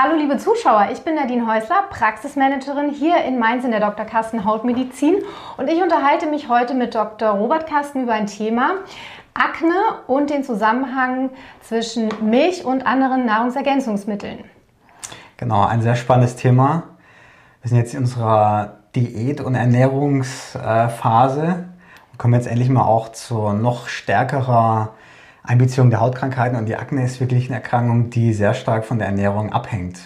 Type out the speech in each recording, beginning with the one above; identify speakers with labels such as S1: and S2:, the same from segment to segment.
S1: Hallo liebe Zuschauer, ich bin Nadine Häusler, Praxismanagerin hier in Mainz in der Dr. Carsten Hautmedizin und ich unterhalte mich heute mit Dr. Robert Carsten über ein Thema Akne und den Zusammenhang zwischen Milch und anderen Nahrungsergänzungsmitteln.
S2: Genau, ein sehr spannendes Thema. Wir sind jetzt in unserer Diät- und Ernährungsphase und kommen jetzt endlich mal auch zu noch stärkerer Einbeziehung der Hautkrankheiten und die Akne ist wirklich eine Erkrankung, die sehr stark von der Ernährung abhängt.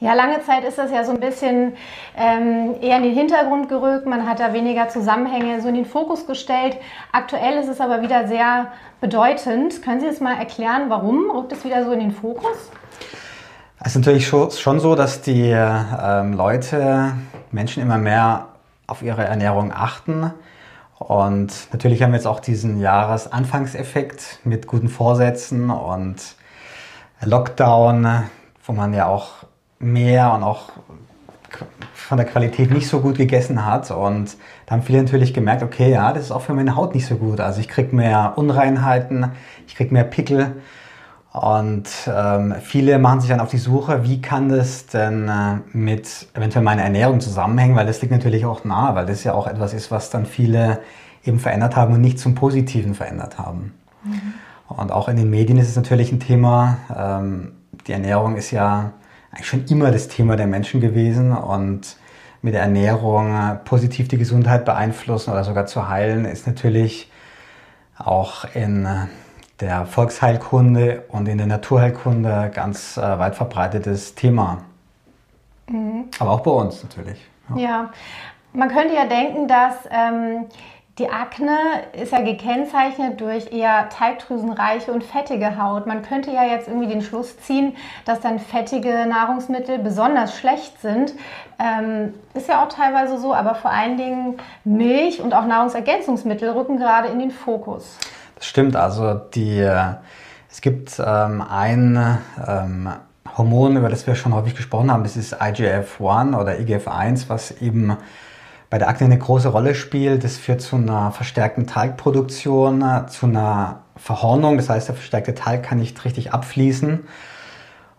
S1: Ja, lange Zeit ist das ja so ein bisschen ähm, eher in den Hintergrund gerückt. Man hat da weniger Zusammenhänge so in den Fokus gestellt. Aktuell ist es aber wieder sehr bedeutend. Können Sie es mal erklären, warum rückt es wieder so in den Fokus?
S2: Es ist natürlich schon so, dass die ähm, Leute, Menschen immer mehr auf ihre Ernährung achten und natürlich haben wir jetzt auch diesen Jahresanfangseffekt mit guten Vorsätzen und Lockdown, wo man ja auch mehr und auch von der Qualität nicht so gut gegessen hat. Und da haben viele natürlich gemerkt, okay, ja, das ist auch für meine Haut nicht so gut. Also ich kriege mehr Unreinheiten, ich kriege mehr Pickel. Und ähm, viele machen sich dann auf die Suche, wie kann das denn äh, mit eventuell meiner Ernährung zusammenhängen, weil das liegt natürlich auch nahe, weil das ja auch etwas ist, was dann viele eben verändert haben und nicht zum Positiven verändert haben. Mhm. Und auch in den Medien ist es natürlich ein Thema. Ähm, die Ernährung ist ja eigentlich schon immer das Thema der Menschen gewesen und mit der Ernährung äh, positiv die Gesundheit beeinflussen oder sogar zu heilen, ist natürlich auch in äh, der Volksheilkunde und in der Naturheilkunde ganz äh, weit verbreitetes Thema. Mhm. Aber auch bei uns natürlich.
S1: Ja. ja. man könnte ja denken, dass ähm, die Akne ist ja gekennzeichnet durch eher teigdrüsenreiche und fettige Haut. Man könnte ja jetzt irgendwie den Schluss ziehen, dass dann fettige Nahrungsmittel besonders schlecht sind. Ähm, ist ja auch teilweise so, aber vor allen Dingen Milch und auch Nahrungsergänzungsmittel rücken gerade in den Fokus.
S2: Das stimmt, also die, äh, es gibt ähm, ein ähm, Hormon, über das wir schon häufig gesprochen haben, das ist IGF-1 oder IGF-1, was eben bei der Akne eine große Rolle spielt. Das führt zu einer verstärkten Talgproduktion, zu einer Verhornung, das heißt, der verstärkte Talg kann nicht richtig abfließen.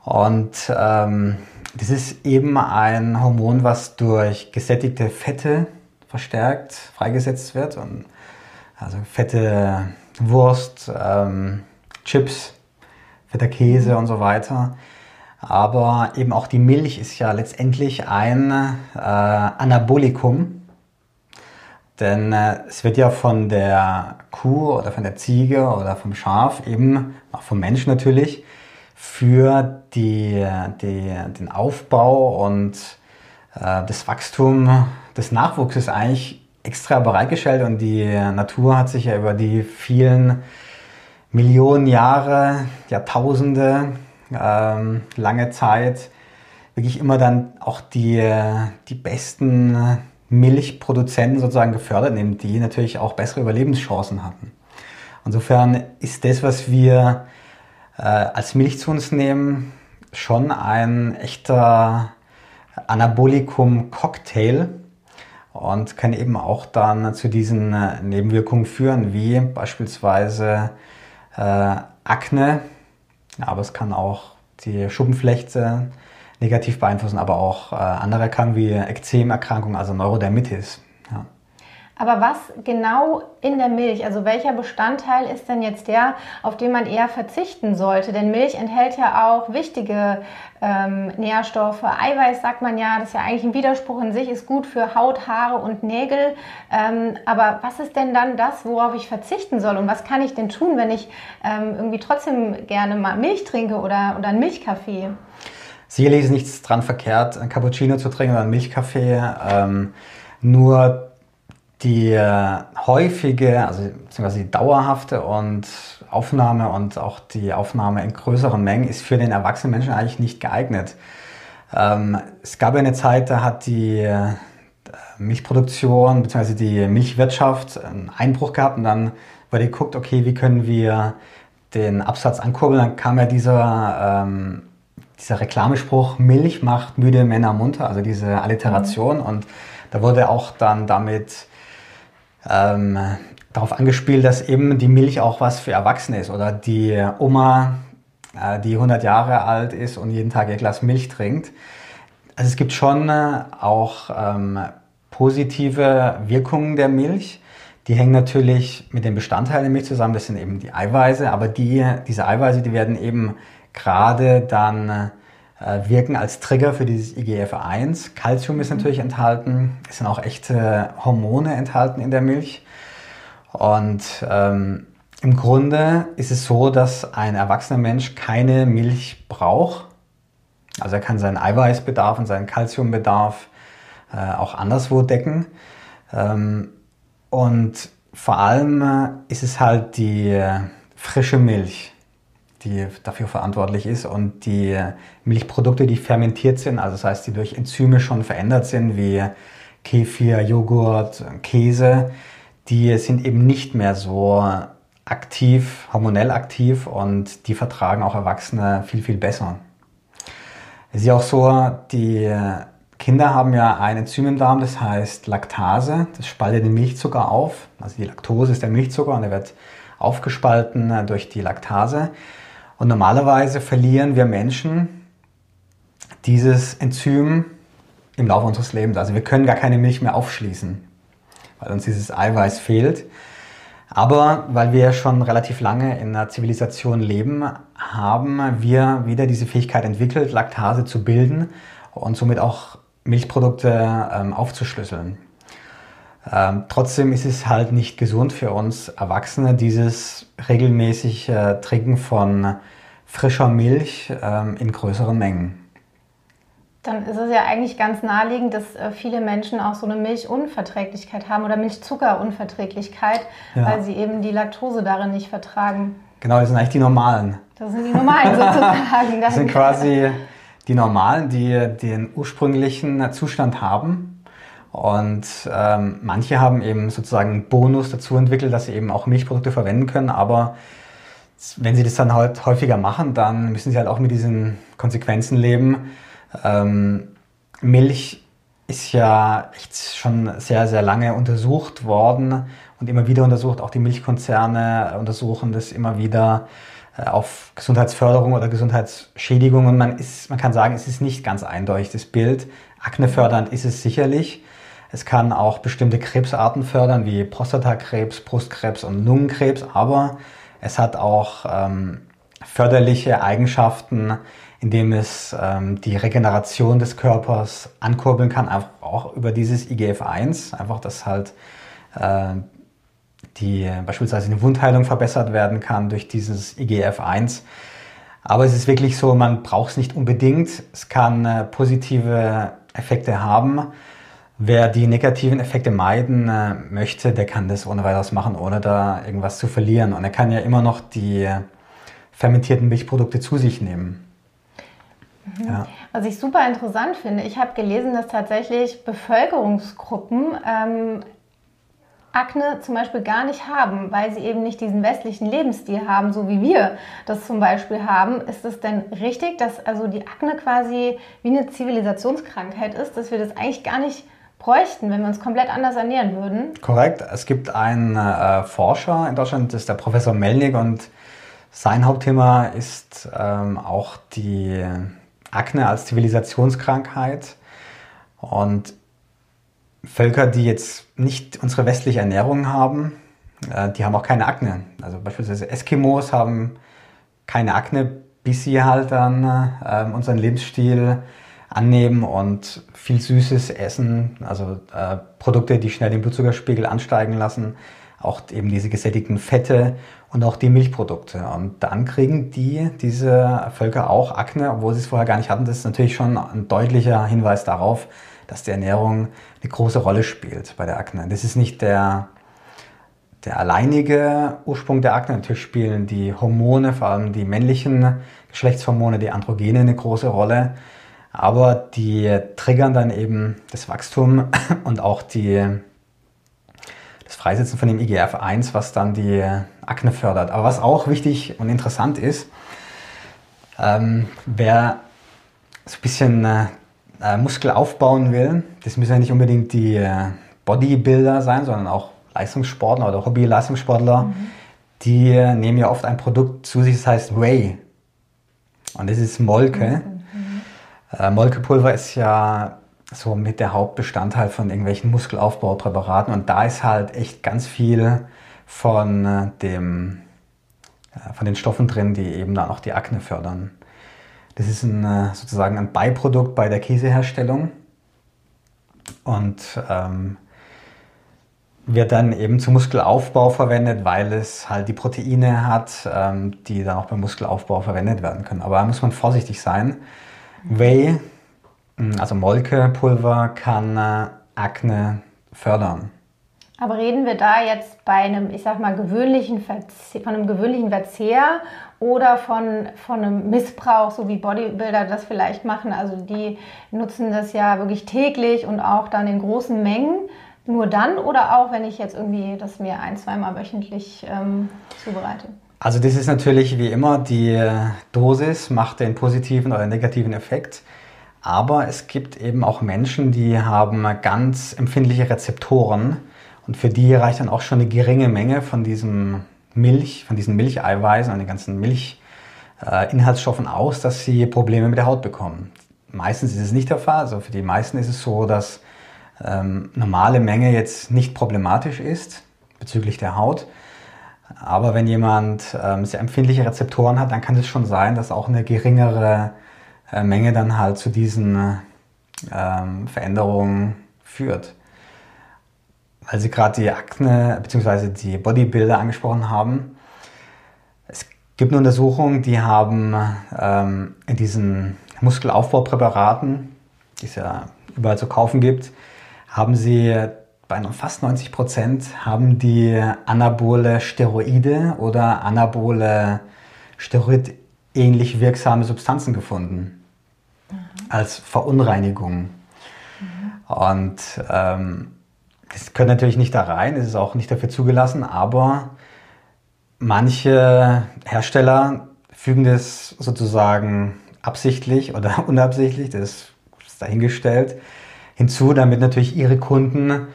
S2: Und ähm, das ist eben ein Hormon, was durch gesättigte Fette verstärkt freigesetzt wird. Und also fette Wurst, ähm, Chips, fetter Käse und so weiter. Aber eben auch die Milch ist ja letztendlich ein äh, Anabolikum. Denn äh, es wird ja von der Kuh oder von der Ziege oder vom Schaf, eben auch vom Menschen natürlich, für die, die, den Aufbau und äh, das Wachstum des Nachwuchses eigentlich extra bereitgestellt und die Natur hat sich ja über die vielen Millionen Jahre, Jahrtausende, ähm, lange Zeit wirklich immer dann auch die, die besten Milchproduzenten sozusagen gefördert, neben die natürlich auch bessere Überlebenschancen hatten. Insofern ist das, was wir äh, als Milch zu uns nehmen, schon ein echter Anabolikum-Cocktail, und kann eben auch dann zu diesen äh, Nebenwirkungen führen, wie beispielsweise äh, Akne, aber es kann auch die Schuppenflechte negativ beeinflussen, aber auch äh, andere Erkrankungen wie Ekzemerkrankungen, also Neurodermitis.
S1: Aber was genau in der Milch, also welcher Bestandteil ist denn jetzt der, auf den man eher verzichten sollte? Denn Milch enthält ja auch wichtige ähm, Nährstoffe. Eiweiß sagt man ja, das ist ja eigentlich ein Widerspruch in sich, ist gut für Haut, Haare und Nägel. Ähm, aber was ist denn dann das, worauf ich verzichten soll? Und was kann ich denn tun, wenn ich ähm, irgendwie trotzdem gerne mal Milch trinke oder, oder einen Milchkaffee?
S2: Sicherlich ist nichts dran verkehrt, ein Cappuccino zu trinken oder einen Milchkaffee. Ähm, nur die äh, häufige, also beziehungsweise die dauerhafte und Aufnahme und auch die Aufnahme in größeren Mengen ist für den erwachsenen Menschen eigentlich nicht geeignet. Ähm, es gab eine Zeit, da hat die äh, Milchproduktion bzw. die Milchwirtschaft einen Einbruch gehabt und dann wurde geguckt, okay, wie können wir den Absatz ankurbeln. Dann kam ja dieser, ähm, dieser Reklamespruch, Milch macht müde Männer munter, also diese Alliteration. Mhm. Und da wurde auch dann damit ähm, darauf angespielt, dass eben die Milch auch was für Erwachsene ist oder die Oma äh, die 100 Jahre alt ist und jeden Tag ihr Glas Milch trinkt. Also es gibt schon äh, auch ähm, positive Wirkungen der Milch. Die hängen natürlich mit den Bestandteilen der Milch zusammen. Das sind eben die Eiweiße, aber die, diese Eiweiße, die werden eben gerade dann äh, wirken als Trigger für dieses IGF-1. Calcium ist natürlich enthalten. Es sind auch echte Hormone enthalten in der Milch. Und ähm, im Grunde ist es so, dass ein erwachsener Mensch keine Milch braucht. Also er kann seinen Eiweißbedarf und seinen Calciumbedarf äh, auch anderswo decken. Ähm, und vor allem äh, ist es halt die äh, frische Milch, die dafür verantwortlich ist und die Milchprodukte, die fermentiert sind, also das heißt, die durch Enzyme schon verändert sind, wie Kefir, Joghurt, Käse, die sind eben nicht mehr so aktiv, hormonell aktiv und die vertragen auch Erwachsene viel, viel besser. Es ist ja auch so, die Kinder haben ja ein Enzym im Darm, das heißt Laktase. Das spaltet den Milchzucker auf. Also die Laktose ist der Milchzucker und der wird aufgespalten durch die Laktase. Und normalerweise verlieren wir Menschen dieses Enzym im Laufe unseres Lebens. Also wir können gar keine Milch mehr aufschließen, weil uns dieses Eiweiß fehlt. Aber weil wir schon relativ lange in einer Zivilisation leben, haben wir wieder diese Fähigkeit entwickelt, Laktase zu bilden und somit auch Milchprodukte ähm, aufzuschlüsseln. Ähm, trotzdem ist es halt nicht gesund für uns Erwachsene, dieses regelmäßige äh, Trinken von frischer Milch ähm, in größeren Mengen.
S1: Dann ist es ja eigentlich ganz naheliegend, dass äh, viele Menschen auch so eine Milchunverträglichkeit haben oder Milchzuckerunverträglichkeit, ja. weil sie eben die Laktose darin nicht vertragen.
S2: Genau, das sind eigentlich die normalen.
S1: Das sind die normalen sozusagen.
S2: das sind quasi die normalen, die den ursprünglichen Zustand haben und ähm, manche haben eben sozusagen einen Bonus dazu entwickelt, dass sie eben auch Milchprodukte verwenden können. Aber wenn sie das dann halt häufiger machen, dann müssen sie halt auch mit diesen Konsequenzen leben. Ähm, Milch ist ja echt schon sehr, sehr lange untersucht worden und immer wieder untersucht. Auch die Milchkonzerne untersuchen das immer wieder äh, auf Gesundheitsförderung oder Gesundheitsschädigung. Und man, ist, man kann sagen, es ist nicht ganz eindeutig das Bild. Aknefördernd ist es sicherlich. Es kann auch bestimmte Krebsarten fördern, wie Prostatakrebs, Brustkrebs und Lungenkrebs, aber es hat auch ähm, förderliche Eigenschaften, indem es ähm, die Regeneration des Körpers ankurbeln kann, einfach auch über dieses IGF-1, einfach dass halt äh, die beispielsweise eine Wundheilung verbessert werden kann durch dieses IGF-1. Aber es ist wirklich so, man braucht es nicht unbedingt. Es kann äh, positive Effekte haben. Wer die negativen Effekte meiden äh, möchte, der kann das ohne weiteres machen, ohne da irgendwas zu verlieren. Und er kann ja immer noch die fermentierten Milchprodukte zu sich nehmen.
S1: Mhm. Ja. Was ich super interessant finde, ich habe gelesen, dass tatsächlich Bevölkerungsgruppen ähm, Akne zum Beispiel gar nicht haben, weil sie eben nicht diesen westlichen Lebensstil haben, so wie wir das zum Beispiel haben. Ist es denn richtig, dass also die Akne quasi wie eine Zivilisationskrankheit ist, dass wir das eigentlich gar nicht bräuchten, wenn wir uns komplett anders ernähren würden.
S2: Korrekt. Es gibt einen äh, Forscher in Deutschland, das ist der Professor Melnick und sein Hauptthema ist ähm, auch die Akne als Zivilisationskrankheit. Und Völker, die jetzt nicht unsere westliche Ernährung haben, äh, die haben auch keine Akne. Also beispielsweise Eskimos haben keine Akne, bis sie halt dann äh, unseren Lebensstil annehmen und viel Süßes essen, also äh, Produkte, die schnell den Blutzuckerspiegel ansteigen lassen, auch eben diese gesättigten Fette und auch die Milchprodukte. Und dann kriegen die, diese Völker auch Akne, obwohl sie es vorher gar nicht hatten. Das ist natürlich schon ein deutlicher Hinweis darauf, dass die Ernährung eine große Rolle spielt bei der Akne. Das ist nicht der, der alleinige Ursprung der Akne. Natürlich spielen die Hormone, vor allem die männlichen Geschlechtshormone, die Androgene eine große Rolle. Aber die triggern dann eben das Wachstum und auch die, das Freisetzen von dem IGF-1, was dann die Akne fördert. Aber was auch wichtig und interessant ist, ähm, wer so ein bisschen äh, Muskel aufbauen will, das müssen ja nicht unbedingt die äh, Bodybuilder sein, sondern auch Leistungssportler oder Hobby-Leistungssportler, mhm. die nehmen ja oft ein Produkt zu sich, das heißt Whey. Und das ist Molke. Mhm. Äh, Molkepulver ist ja so mit der Hauptbestandteil von irgendwelchen Muskelaufbaupräparaten und da ist halt echt ganz viel von äh, dem äh, von den Stoffen drin, die eben dann auch die Akne fördern. Das ist ein, äh, sozusagen ein Beiprodukt bei der Käseherstellung und ähm, wird dann eben zum Muskelaufbau verwendet, weil es halt die Proteine hat, ähm, die dann auch beim Muskelaufbau verwendet werden können. Aber da muss man vorsichtig sein. Whey, hm, also Molkepulver, kann äh, Akne fördern.
S1: Aber reden wir da jetzt bei einem, ich sag mal, gewöhnlichen Verzehr, von einem gewöhnlichen Verzehr oder von, von einem Missbrauch, so wie Bodybuilder das vielleicht machen? Also die nutzen das ja wirklich täglich und auch dann in großen Mengen. Nur dann oder auch, wenn ich jetzt irgendwie das mir ein, zweimal wöchentlich ähm, zubereite?
S2: Also das ist natürlich wie immer, die Dosis macht den positiven oder negativen Effekt. Aber es gibt eben auch Menschen, die haben ganz empfindliche Rezeptoren und für die reicht dann auch schon eine geringe Menge von diesem Milch, von diesen Milcheiweißen und den ganzen Milchinhaltsstoffen aus, dass sie Probleme mit der Haut bekommen. Meistens ist es nicht der Fall. Also für die meisten ist es so, dass ähm, normale Menge jetzt nicht problematisch ist bezüglich der Haut. Aber wenn jemand ähm, sehr empfindliche Rezeptoren hat, dann kann es schon sein, dass auch eine geringere äh, Menge dann halt zu diesen ähm, Veränderungen führt weil Sie gerade die Akne bzw. die Bodybuilder angesprochen haben. Es gibt eine Untersuchung, die haben ähm, in diesen Muskelaufbaupräparaten, die es ja überall zu kaufen gibt, haben sie bei fast 90 Prozent haben die anabole Steroide oder anabole Steroid-ähnlich wirksame Substanzen gefunden mhm. als Verunreinigung. Mhm. Und ähm, das gehört natürlich nicht da rein, es ist auch nicht dafür zugelassen, aber manche Hersteller fügen das sozusagen absichtlich oder unabsichtlich, das ist dahingestellt, hinzu, damit natürlich ihre Kunden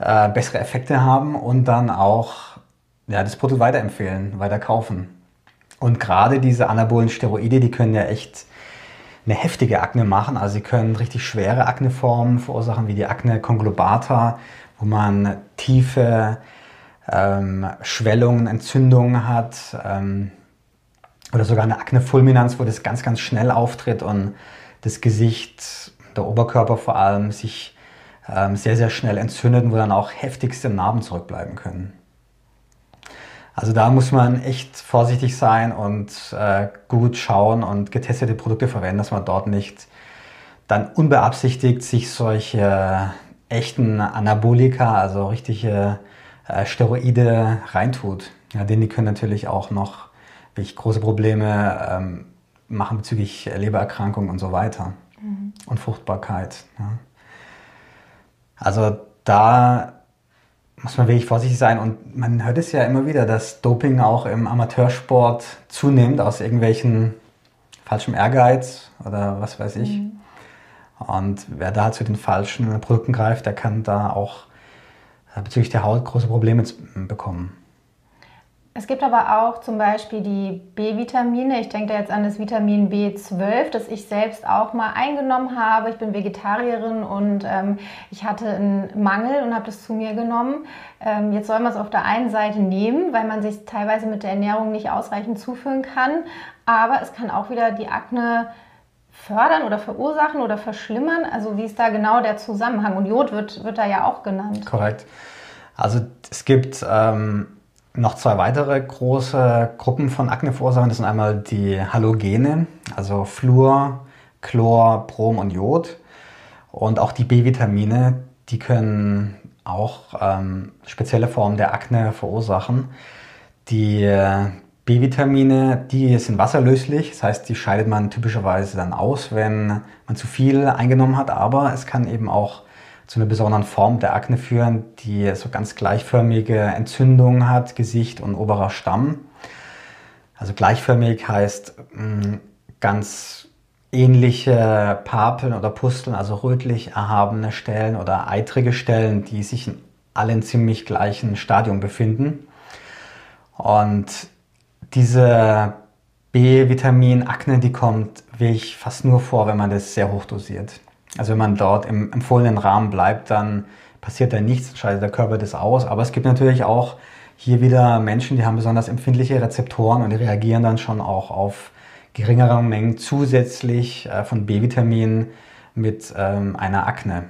S2: äh, bessere Effekte haben und dann auch ja, das Produkt weiterempfehlen, weiter kaufen. Und gerade diese anabolen Steroide, die können ja echt eine heftige Akne machen. Also sie können richtig schwere Akneformen verursachen, wie die Akne conglobata, wo man tiefe ähm, Schwellungen, Entzündungen hat ähm, oder sogar eine Akne fulminans, wo das ganz, ganz schnell auftritt und das Gesicht, der Oberkörper vor allem, sich sehr, sehr schnell entzündet und wo dann auch heftigste Narben zurückbleiben können. Also da muss man echt vorsichtig sein und äh, gut schauen und getestete Produkte verwenden, dass man dort nicht dann unbeabsichtigt sich solche echten Anabolika, also richtige äh, Steroide reintut. Ja, denn die können natürlich auch noch wirklich große Probleme ähm, machen bezüglich Lebererkrankungen und so weiter mhm. und Fruchtbarkeit. Ja. Also da muss man wirklich vorsichtig sein und man hört es ja immer wieder, dass Doping auch im Amateursport zunimmt aus irgendwelchen falschem Ehrgeiz oder was weiß ich. Mhm. Und wer da zu den falschen Produkten greift, der kann da auch äh, bezüglich der Haut große Probleme bekommen.
S1: Es gibt aber auch zum Beispiel die B-Vitamine. Ich denke da jetzt an das Vitamin B12, das ich selbst auch mal eingenommen habe. Ich bin Vegetarierin und ähm, ich hatte einen Mangel und habe das zu mir genommen. Ähm, jetzt soll man es auf der einen Seite nehmen, weil man sich teilweise mit der Ernährung nicht ausreichend zuführen kann. Aber es kann auch wieder die Akne fördern oder verursachen oder verschlimmern? Also wie ist da genau der Zusammenhang? Und Jod wird, wird da ja auch genannt.
S2: Korrekt. Also es gibt ähm, noch zwei weitere große Gruppen von Akneverursachern. Das sind einmal die Halogene, also Fluor, Chlor, Brom und Jod. Und auch die B-Vitamine, die können auch ähm, spezielle Formen der Akne verursachen. Die B-Vitamine, die sind wasserlöslich, das heißt, die scheidet man typischerweise dann aus, wenn man zu viel eingenommen hat, aber es kann eben auch zu einer besonderen Form der Akne führen, die so ganz gleichförmige Entzündungen hat, Gesicht und oberer Stamm. Also gleichförmig heißt mm, ganz ähnliche Papeln oder Pusteln, also rötlich erhabene Stellen oder eitrige Stellen, die sich in allen ziemlich gleichen Stadium befinden. Und diese B-Vitamin, Akne, die kommt wirklich fast nur vor, wenn man das sehr hoch dosiert. Also wenn man dort im empfohlenen Rahmen bleibt, dann passiert da nichts, schaltet der Körper das aus. Aber es gibt natürlich auch hier wieder Menschen, die haben besonders empfindliche Rezeptoren und die reagieren dann schon auch auf geringere Mengen zusätzlich äh, von B-Vitamin mit ähm, einer Akne.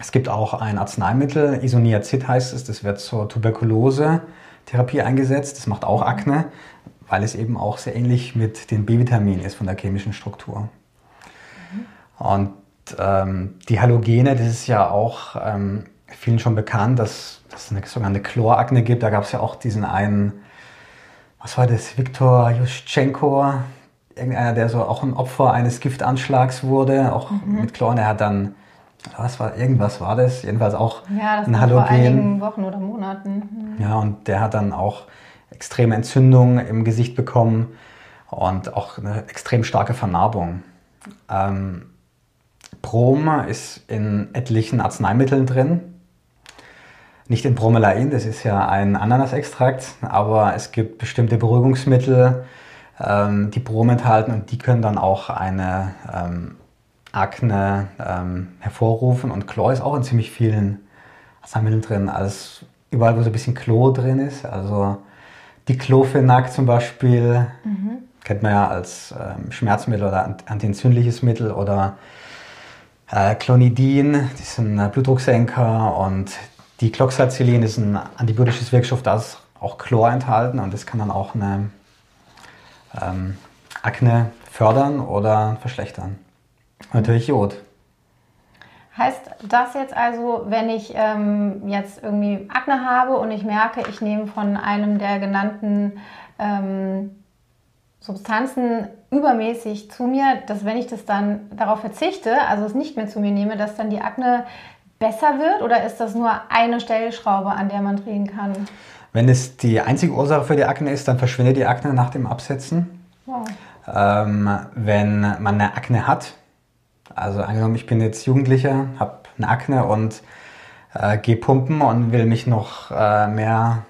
S2: Es gibt auch ein Arzneimittel, Isoniazid heißt es, das wird zur Tuberkulose-Therapie eingesetzt. Das macht auch Akne, weil es eben auch sehr ähnlich mit den B-Vitaminen ist von der chemischen Struktur. Und ähm, die Halogene, das ist ja auch ähm, vielen schon bekannt, dass, dass es eine sogenannte Chlorakne gibt. Da gab es ja auch diesen einen, was war das, Viktor Juschenko, irgendeiner, der so auch ein Opfer eines Giftanschlags wurde, auch mhm. mit Chlor. Er hat dann, was war, irgendwas war das, jedenfalls auch
S1: ja, das ein Halogen. vor einigen Wochen oder Monaten.
S2: Mhm. Ja, und der hat dann auch extreme Entzündungen im Gesicht bekommen und auch eine extrem starke Vernarbung. Ähm, Brom ist in etlichen Arzneimitteln drin. Nicht in Bromelain, das ist ja ein Ananasextrakt, aber es gibt bestimmte Beruhigungsmittel, ähm, die Brom enthalten und die können dann auch eine ähm, Akne ähm, hervorrufen. Und Chlor ist auch in ziemlich vielen Arzneimitteln drin, also überall, wo so ein bisschen Chlor drin ist. Also Diclofenac zum Beispiel, mhm. kennt man ja als ähm, Schmerzmittel oder antientzündliches Mittel oder äh, Clonidin, das sind äh, Blutdrucksenker und die Cloxacillin ist ein antibiotisches Wirkstoff, da ist auch Chlor enthalten und das kann dann auch eine ähm, Akne fördern oder verschlechtern. Und natürlich Jod.
S1: Heißt das jetzt also, wenn ich ähm, jetzt irgendwie Akne habe und ich merke, ich nehme von einem der genannten ähm, Substanzen übermäßig zu mir, dass wenn ich das dann darauf verzichte, also es nicht mehr zu mir nehme, dass dann die Akne besser wird oder ist das nur eine Stellschraube, an der man drehen kann?
S2: Wenn es die einzige Ursache für die Akne ist, dann verschwindet die Akne nach dem Absetzen. Wow. Ähm, wenn man eine Akne hat, also angenommen, ich bin jetzt Jugendlicher, habe eine Akne und äh, gehe pumpen und will mich noch äh, mehr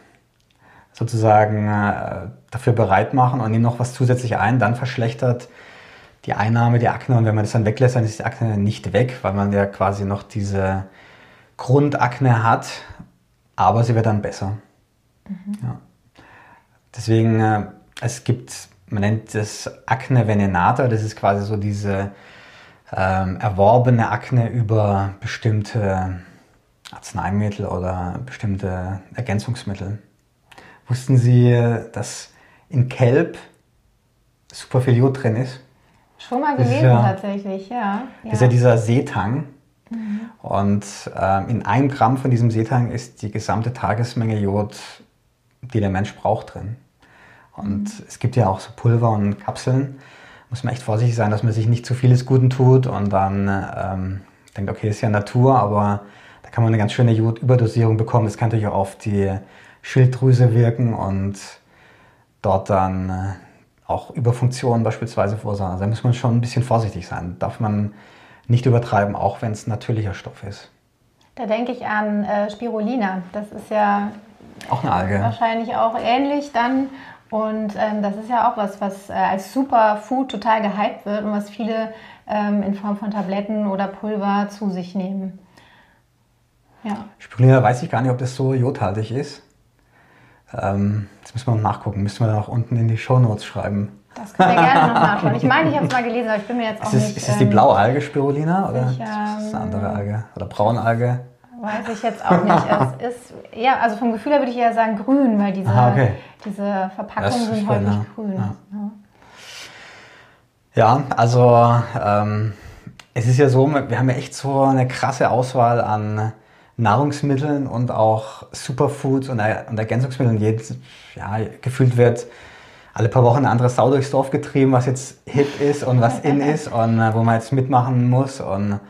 S2: sozusagen äh, dafür bereit machen und nehme noch was zusätzlich ein, dann verschlechtert die Einnahme die Akne und wenn man das dann weglässt, dann ist die Akne nicht weg, weil man ja quasi noch diese Grundakne hat, aber sie wird dann besser. Mhm. Ja. Deswegen, äh, es gibt, man nennt das Akne venenata, das ist quasi so diese ähm, erworbene Akne über bestimmte Arzneimittel oder bestimmte Ergänzungsmittel. Wussten Sie, dass in Kelb super viel Jod drin ist?
S1: Schon mal gelesen ja, tatsächlich, ja.
S2: Das ist ja dieser Seetang. Mhm. Und äh, in einem Gramm von diesem Seetang ist die gesamte Tagesmenge Jod, die der Mensch braucht, drin. Und mhm. es gibt ja auch so Pulver und Kapseln. Muss man echt vorsichtig sein, dass man sich nicht zu vieles Guten tut und dann ähm, denkt, okay, ist ja Natur, aber da kann man eine ganz schöne Jodüberdosierung bekommen. Das kann natürlich auch auf die Schilddrüse wirken und dort dann äh, auch Überfunktionen beispielsweise verursachen. Also da muss man schon ein bisschen vorsichtig sein. Darf man nicht übertreiben, auch wenn es natürlicher Stoff ist.
S1: Da denke ich an äh, Spirulina. Das ist ja
S2: auch eine Alge.
S1: wahrscheinlich auch ähnlich dann. Und ähm, das ist ja auch was, was äh, als Superfood total gehypt wird und was viele ähm, in Form von Tabletten oder Pulver zu sich nehmen.
S2: Ja. Spirulina weiß ich gar nicht, ob das so jodhaltig ist. Ähm, das müssen wir noch nachgucken. Müssen wir da auch unten in die Shownotes schreiben.
S1: Das können wir gerne noch nachschauen. Ich meine, ich habe es mal gelesen, aber ich bin mir jetzt auch
S2: ist es,
S1: nicht...
S2: Ist es die ähm, blaue Alge Spirulina oder ich, ähm, ist das eine andere Alge? Oder Braunalge?
S1: Weiß ich jetzt auch nicht. es ist eher, also vom Gefühl her würde ich eher sagen grün, weil diese, Aha, okay. diese Verpackungen sind häufig ja. grün. Ja.
S2: ja. also ähm, es ist ja so, wir haben ja echt so eine krasse Auswahl an Nahrungsmitteln und auch Superfoods und, und Ergänzungsmitteln. Jedes, ja, gefühlt wird alle paar Wochen eine andere Sau durchs Dorf getrieben, was jetzt hip ist und was in ist und äh, wo man jetzt mitmachen muss. Und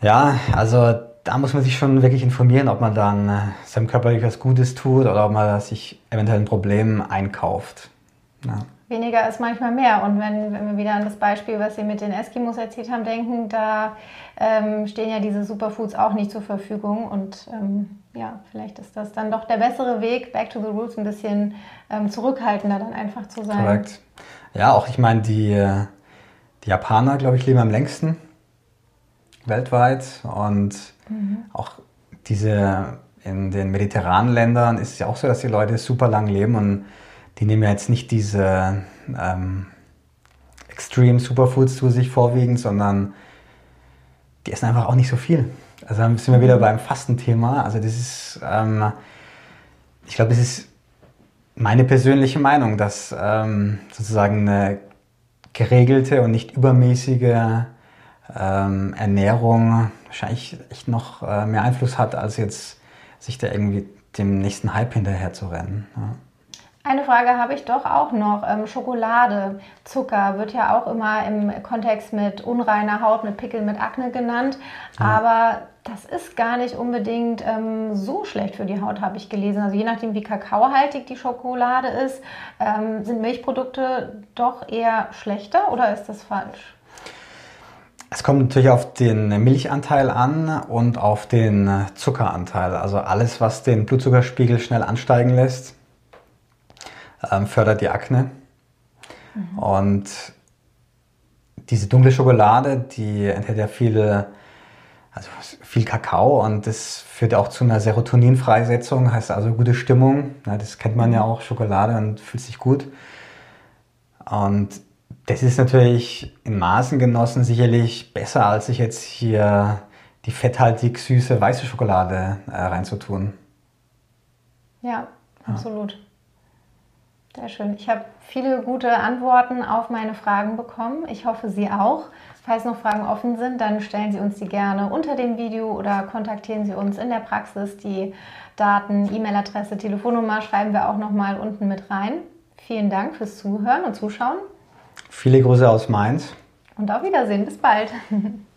S2: ja, also da muss man sich schon wirklich informieren, ob man dann äh, seinem Körper was Gutes tut oder ob man sich eventuell ein Problem einkauft.
S1: Ja weniger ist manchmal mehr. Und wenn, wenn wir wieder an das Beispiel, was Sie mit den Eskimos erzählt haben, denken, da ähm, stehen ja diese Superfoods auch nicht zur Verfügung. Und ähm, ja, vielleicht ist das dann doch der bessere Weg, back to the roots, ein bisschen ähm, zurückhaltender dann einfach zu sein.
S2: Korrekt. Ja, auch ich meine, die, die Japaner, glaube ich, leben am längsten weltweit und mhm. auch diese in den mediterranen Ländern ist es ja auch so, dass die Leute super lang leben und die nehmen ja jetzt nicht diese ähm, Extreme Superfoods zu sich vorwiegend, sondern die essen einfach auch nicht so viel. Also dann sind wir wieder beim Fastenthema. Also das ist, ähm, ich glaube, das ist meine persönliche Meinung, dass ähm, sozusagen eine geregelte und nicht übermäßige ähm, Ernährung wahrscheinlich echt noch äh, mehr Einfluss hat, als jetzt sich da irgendwie dem nächsten Hype hinterher zu rennen. Ja.
S1: Eine Frage habe ich doch auch noch. Ähm, Schokolade, Zucker wird ja auch immer im Kontext mit unreiner Haut, mit Pickel, mit Akne genannt. Ja. Aber das ist gar nicht unbedingt ähm, so schlecht für die Haut, habe ich gelesen. Also je nachdem, wie kakaohaltig die Schokolade ist, ähm, sind Milchprodukte doch eher schlechter oder ist das falsch?
S2: Es kommt natürlich auf den Milchanteil an und auf den Zuckeranteil. Also alles, was den Blutzuckerspiegel schnell ansteigen lässt, ähm, fördert die Akne. Mhm. Und diese dunkle Schokolade, die enthält ja viele, also viel Kakao und das führt auch zu einer Serotoninfreisetzung, heißt also gute Stimmung. Ja, das kennt man ja auch, Schokolade und fühlt sich gut. Und das ist natürlich in Maßen genossen sicherlich besser, als sich jetzt hier die fetthaltig süße weiße Schokolade äh, reinzutun.
S1: Ja, absolut. Sehr schön. Ich habe viele gute Antworten auf meine Fragen bekommen. Ich hoffe, Sie auch. Falls noch Fragen offen sind, dann stellen Sie uns die gerne unter dem Video oder kontaktieren Sie uns in der Praxis. Die Daten, E-Mail-Adresse, Telefonnummer schreiben wir auch noch mal unten mit rein. Vielen Dank fürs Zuhören und Zuschauen.
S2: Viele Grüße aus Mainz.
S1: Und auf Wiedersehen. Bis bald.